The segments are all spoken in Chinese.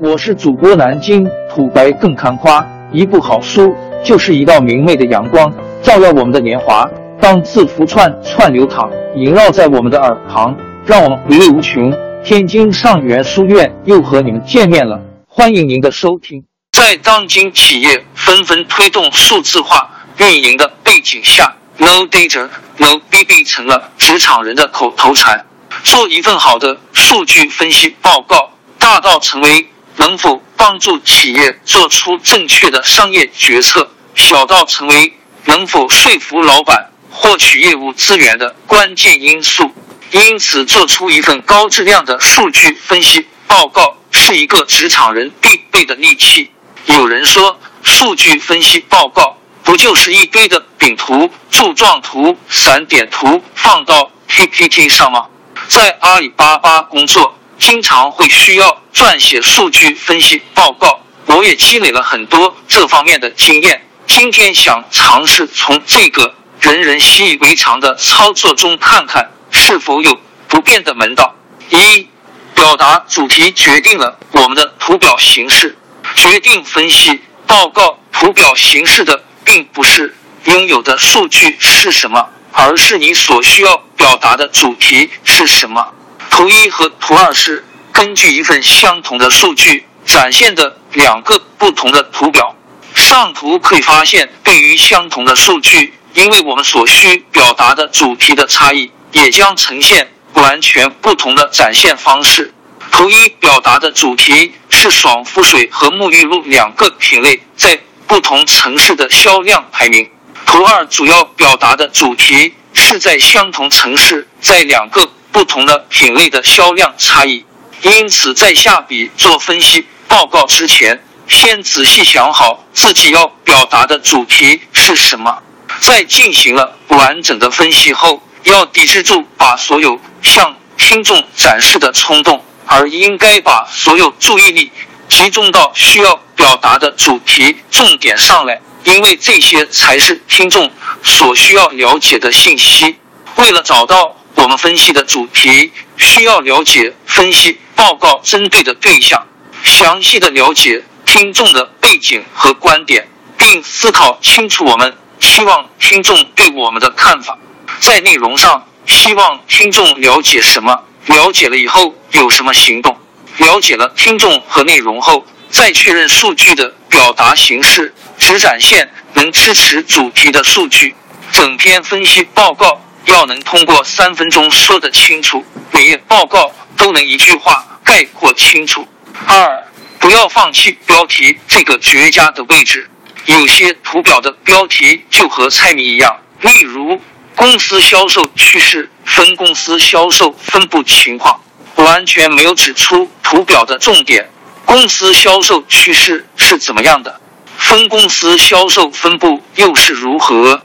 我是主播南京土白更看花，一部好书就是一道明媚的阳光，照耀我们的年华。当字符串串流淌，萦绕在我们的耳旁，让我们回味无穷。天津上元书院又和你们见面了，欢迎您的收听。在当今企业纷纷推动数字化运营的背景下，“No data, no BB” 成了职场人的口头禅。做一份好的数据分析报告，大到成为能否帮助企业做出正确的商业决策，小到成为能否说服老板获取业务资源的关键因素。因此，做出一份高质量的数据分析报告是一个职场人必备的利器。有人说，数据分析报告不就是一堆的饼图、柱状图、散点图放到 PPT 上吗？在阿里巴巴工作，经常会需要撰写数据分析报告，我也积累了很多这方面的经验。今天想尝试从这个人人习以为常的操作中，看看是否有不变的门道。一、表达主题决定了我们的图表形式，决定分析报告图表形式的，并不是拥有的数据是什么。而是你所需要表达的主题是什么？图一和图二是根据一份相同的数据展现的两个不同的图表。上图可以发现，对于相同的数据，因为我们所需表达的主题的差异，也将呈现完全不同的展现方式。图一表达的主题是爽肤水和沐浴露两个品类在不同城市的销量排名。图二主要表达的主题是在相同城市，在两个不同的品类的销量差异。因此，在下笔做分析报告之前，先仔细想好自己要表达的主题是什么。在进行了完整的分析后，要抵制住把所有向听众展示的冲动，而应该把所有注意力集中到需要表达的主题重点上来。因为这些才是听众所需要了解的信息。为了找到我们分析的主题，需要了解分析报告针对的对象，详细的了解听众的背景和观点，并思考清楚我们希望听众对我们的看法。在内容上，希望听众了解什么？了解了以后有什么行动？了解了听众和内容后，再确认数据的表达形式。只展现能支持主题的数据，整篇分析报告要能通过三分钟说得清楚，每页报告都能一句话概括清楚。二，不要放弃标题这个绝佳的位置。有些图表的标题就和猜谜一样，例如公司销售趋势、分公司销售分布情况，完全没有指出图表的重点。公司销售趋势是怎么样的？分公司销售分布又是如何？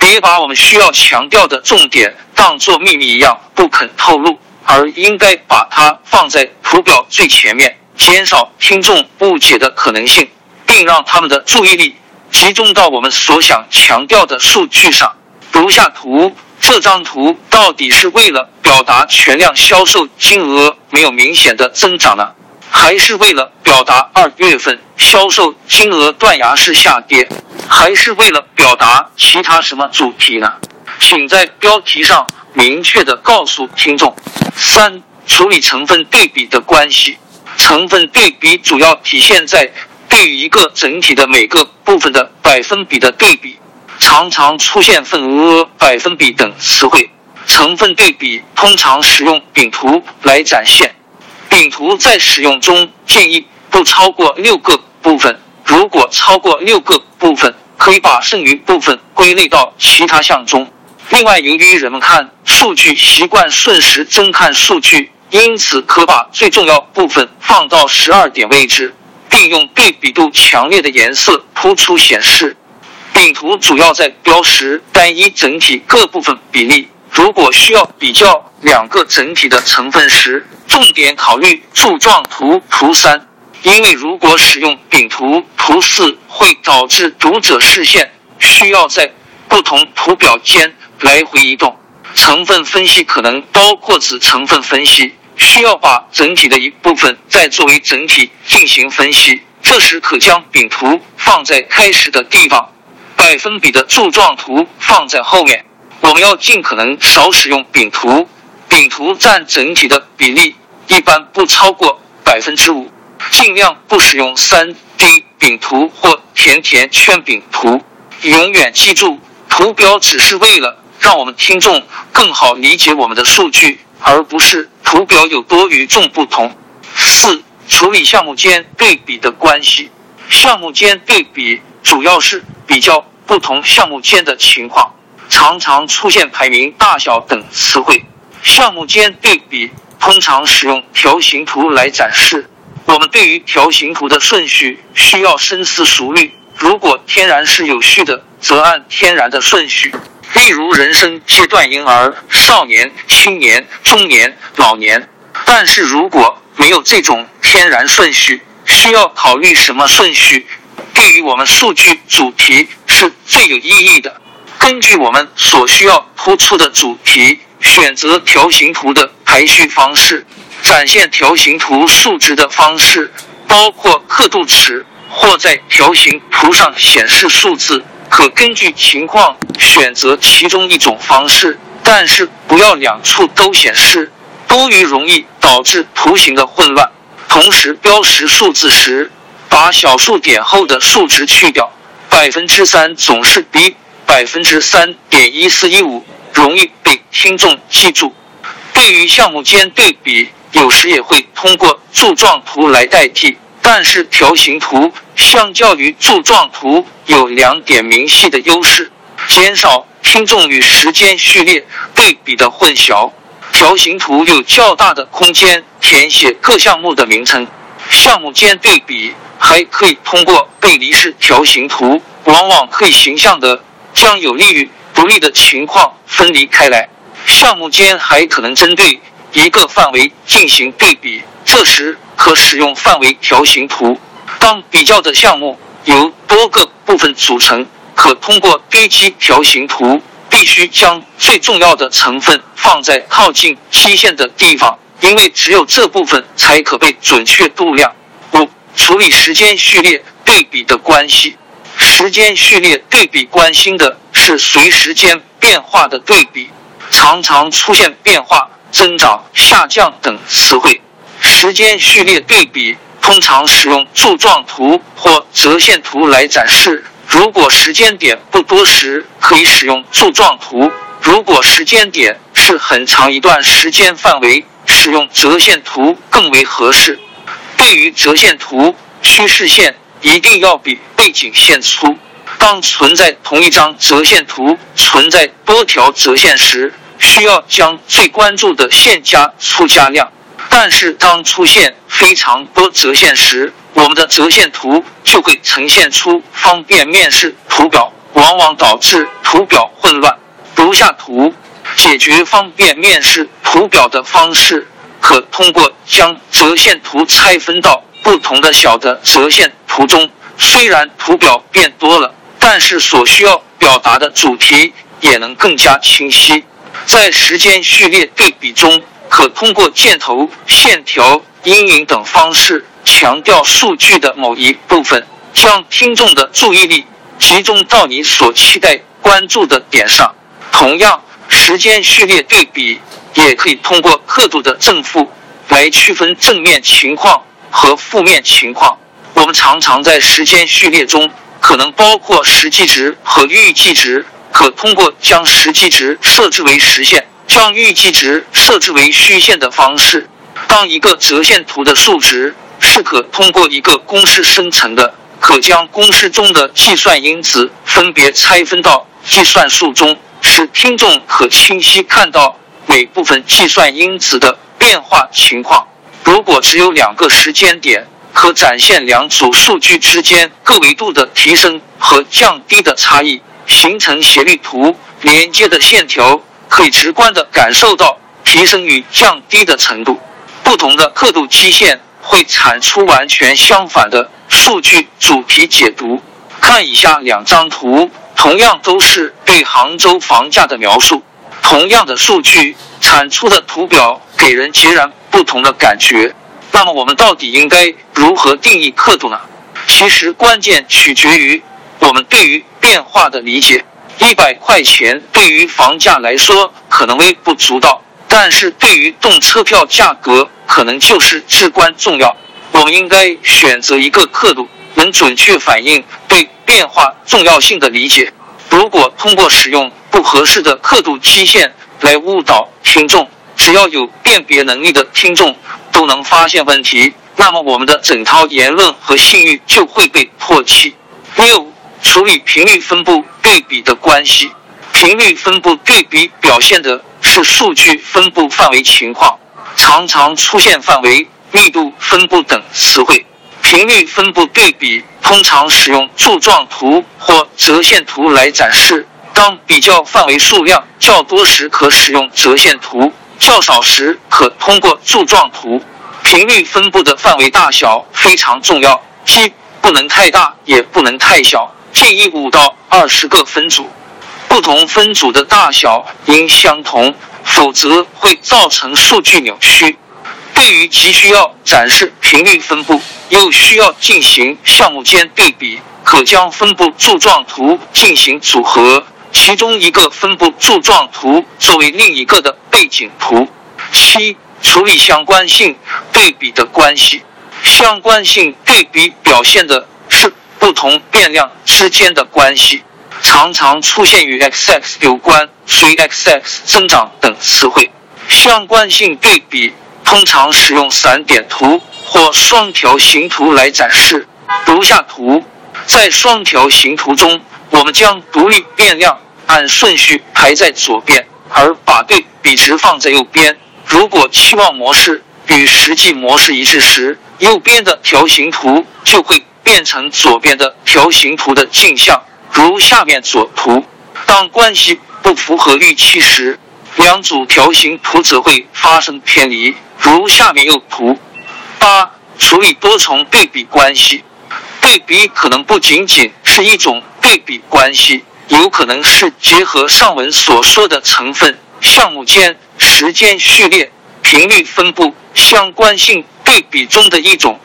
别把我们需要强调的重点当作秘密一样不肯透露，而应该把它放在图表最前面，减少听众误解的可能性，并让他们的注意力集中到我们所想强调的数据上。如下图，这张图到底是为了表达全量销售金额没有明显的增长呢？还是为了表达二月份销售金额断崖式下跌，还是为了表达其他什么主题呢？请在标题上明确的告诉听众。三、处理成分对比的关系。成分对比主要体现在对于一个整体的每个部分的百分比的对比，常常出现份额、百分比等词汇。成分对比通常使用饼图来展现。饼图在使用中建议不超过六个部分，如果超过六个部分，可以把剩余部分归类到其他项中。另外，由于人们看数据习惯顺时针看数据，因此可把最重要部分放到十二点位置，并用对比度强烈的颜色突出显示。饼图主要在标识单一整体各部分比例。如果需要比较两个整体的成分时，重点考虑柱状图图三，因为如果使用饼图图四，会导致读者视线需要在不同图表间来回移动。成分分析可能包括子成分分析、需要把整体的一部分再作为整体进行分析，这时可将饼图放在开始的地方，百分比的柱状图放在后面。我们要尽可能少使用饼图，饼图占整体的比例一般不超过百分之五，尽量不使用三 D 饼图或甜甜圈饼图。永远记住，图表只是为了让我们听众更好理解我们的数据，而不是图表有多与众不同。四、处理项目间对比的关系。项目间对比主要是比较不同项目间的情况，常常出现排名大小等词汇。项目间对比通常使用条形图来展示。我们对于条形图的顺序需要深思熟虑。如果天然是有序的，则按天然的顺序，例如人生阶段：婴儿、少年、青年、中年、老年。但是如果没有这种天然顺序，需要考虑什么顺序对于我们数据主题是最有意义的。根据我们所需要突出的主题，选择条形图的排序方式。展现条形图数值的方式包括刻度尺。或在条形图上显示数字，可根据情况选择其中一种方式，但是不要两处都显示，多余容易导致图形的混乱。同时标识数字时，把小数点后的数值去掉，百分之三总是比百分之三点一四一五容易被听众记住。对于项目间对比，有时也会通过柱状图来代替。但是条形图相较于柱状图有两点明细的优势：减少听众与时间序列对比的混淆。条形图有较大的空间填写各项目的名称。项目间对比还可以通过背离式条形图，往往可以形象的将有利于不利的情况分离开来。项目间还可能针对一个范围进行对比，这时。可使用范围条形图。当比较的项目由多个部分组成，可通过堆积条形图。必须将最重要的成分放在靠近基线的地方，因为只有这部分才可被准确度量。五、处理时间序列对比的关系。时间序列对比关心的是随时间变化的对比，常常出现变化、增长、下降等词汇。时间序列对比通常使用柱状图或折线图来展示。如果时间点不多时，可以使用柱状图；如果时间点是很长一段时间范围，使用折线图更为合适。对于折线图，趋势线一定要比背景线粗。当存在同一张折线图存在多条折线时，需要将最关注的线加粗加亮。但是，当出现非常多折线时，我们的折线图就会呈现出方便面式图表，往往导致图表混乱。如下图解决方便面式图表的方式，可通过将折线图拆分到不同的小的折线图中。虽然图表变多了，但是所需要表达的主题也能更加清晰。在时间序列对比中。可通过箭头、线条、阴影等方式强调数据的某一部分，将听众的注意力集中到你所期待关注的点上。同样，时间序列对比也可以通过刻度的正负来区分正面情况和负面情况。我们常常在时间序列中可能包括实际值和预计值，可通过将实际值设置为实线。将预计值设置为虚线的方式。当一个折线图的数值是可通过一个公式生成的，可将公式中的计算因子分别拆分到计算数中，使听众可清晰看到每部分计算因子的变化情况。如果只有两个时间点，可展现两组数据之间各维度的提升和降低的差异，形成斜率图。连接的线条。可以直观的感受到提升与降低的程度。不同的刻度基线会产出完全相反的数据主题解读。看以下两张图，同样都是对杭州房价的描述，同样的数据产出的图表给人截然不同的感觉。那么我们到底应该如何定义刻度呢？其实关键取决于我们对于变化的理解。一百块钱对于房价来说可能微不足道，但是对于动车票价格可能就是至关重要。我们应该选择一个刻度能准确反映对变化重要性的理解。如果通过使用不合适的刻度期限来误导听众，只要有辨别能力的听众都能发现问题，那么我们的整套言论和信誉就会被唾弃。六、处理频率分布对比的关系。频率分布对比表现的是数据分布范围情况，常常出现范围、密度分布等词汇。频率分布对比通常使用柱状图或折线图来展示。当比较范围数量较多时，可使用折线图；较少时，可通过柱状图。频率分布的范围大小非常重要，既不能太大，也不能太小。建议五到二十个分组，不同分组的大小应相同，否则会造成数据扭曲。对于急需要展示频率分布，又需要进行项目间对比，可将分布柱状图进行组合，其中一个分布柱状图作为另一个的背景图。七、处理相关性对比的关系。相关性对比表现的不同变量之间的关系，常常出现与 x x 有关、随 x x 增长等词汇。相关性对比。通常使用散点图或双条形图来展示。如下图，在双条形图中，我们将独立变量按顺序排在左边，而把对比值放在右边。如果期望模式与实际模式一致时，右边的条形图就会变成左边的条形图的镜像，如下面左图。当关系不符合预期时，两组条形图则会发生偏离。如下面右图。八、处理多重对比关系。对比可能不仅仅是一种对比关系，有可能是结合上文所说的成分、项目间、时间序列、频率分布、相关性对比中的一种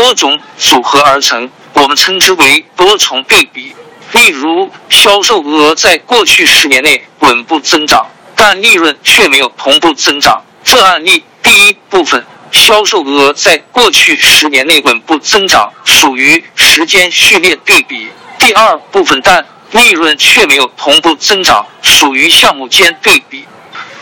多种组合而成，我们称之为多重对比。例如，销售额在过去十年内稳步增长，但利润却没有同步增长。这案例。第一部分，销售额在过去十年内稳步增长，属于时间序列对比。第二部分，但利润却没有同步增长，属于项目间对比。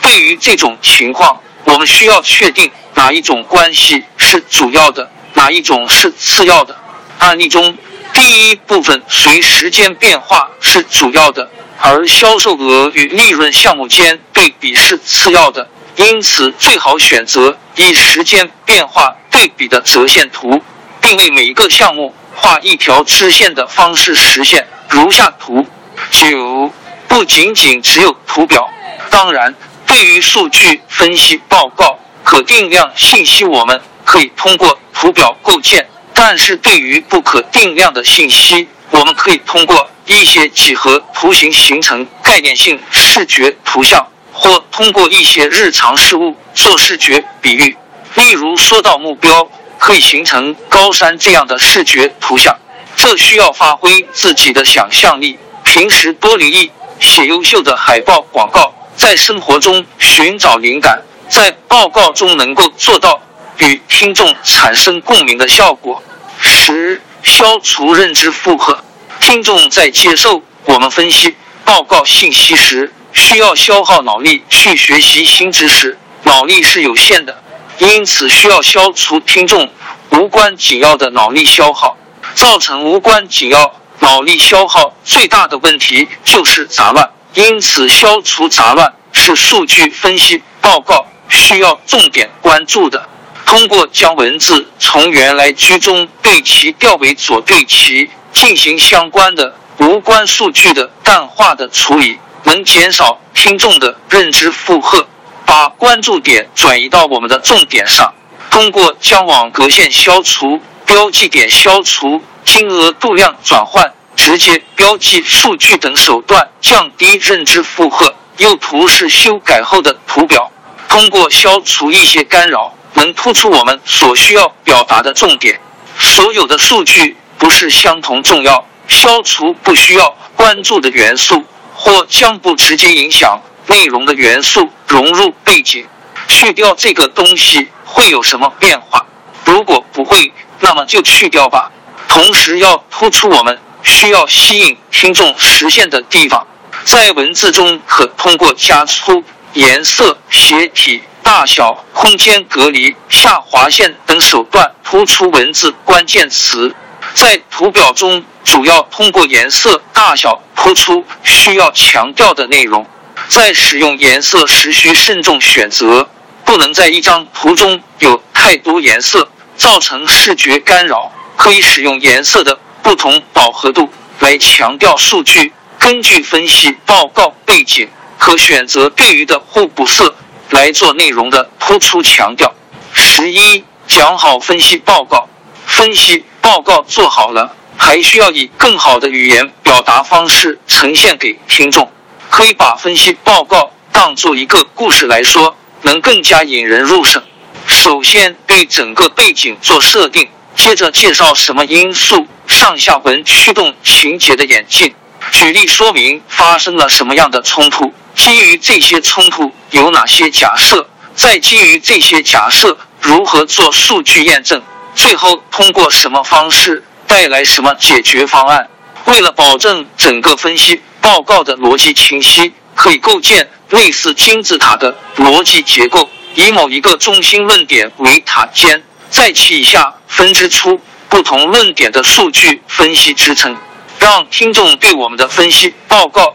对于这种情况，我们需要确定哪一种关系是主要的，哪一种是次要的。案例中，第一部分随时间变化是主要的，而销售额与利润项目间对比是次要的。因此，最好选择以时间变化对比的折线图，并为每一个项目画一条支线的方式实现。如下图。九，不仅仅只有图表。当然，对于数据分析报告、可定量信息，我们可以通过图表构建；但是对于不可定量的信息，我们可以通过一些几何图形形成概念性视觉图像。或通过一些日常事物做视觉比喻，例如说到目标，可以形成高山这样的视觉图像。这需要发挥自己的想象力，平时多留意写优秀的海报广告，在生活中寻找灵感，在报告中能够做到与听众产生共鸣的效果。十、消除认知负荷。听众在接受我们分析报告信息时。需要消耗脑力去学习新知识，脑力是有限的，因此需要消除听众无关紧要的脑力消耗。造成无关紧要脑力消耗最大的问题就是杂乱，因此消除杂乱是数据分析报告需要重点关注的。通过将文字从原来居中对齐调为左对齐，进行相关的无关数据的淡化的处理。能减少听众的认知负荷，把关注点转移到我们的重点上。通过将网格线消除、标记点消除、金额度量转换、直接标记数据等手段，降低认知负荷。右图是修改后的图表。通过消除一些干扰，能突出我们所需要表达的重点。所有的数据不是相同重要，消除不需要关注的元素，或将不直接影响内容的元素融入背景。去掉这个东西会有什么变化？如果不会，那么就去掉吧。同时要突出我们需要吸引听众实现的地方。在文字中，可通过加粗、颜色、斜体。大小、空间隔离、下划线等手段突出文字关键词，在图表中主要通过颜色、大小突出需要强调的内容。在使用颜色时需慎重选择，不能在一张图中有太多颜色，造成视觉干扰。可以使用颜色的不同饱和度来强调数据。根据分析报告背景，可选择对于的互补色。来做内容的突出强调。十一，讲好分析报告。分析报告做好了，还需要以更好的语言表达方式呈现给听众。可以把分析报告当做一个故事来说，能更加引人入胜。首先对整个背景做设定，接着介绍什么因素上下文驱动情节的演进，举例说明发生了什么样的冲突。基于这些冲突有哪些假设？再基于这些假设如何做数据验证？最后通过什么方式带来什么解决方案？为了保证整个分析报告的逻辑清晰，可以构建类似金字塔的逻辑结构，以某一个中心论点为塔尖，在其以下分支出不同论点的数据分析支撑，让听众对我们的分析报告。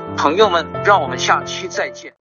朋友们，让我们下期再见。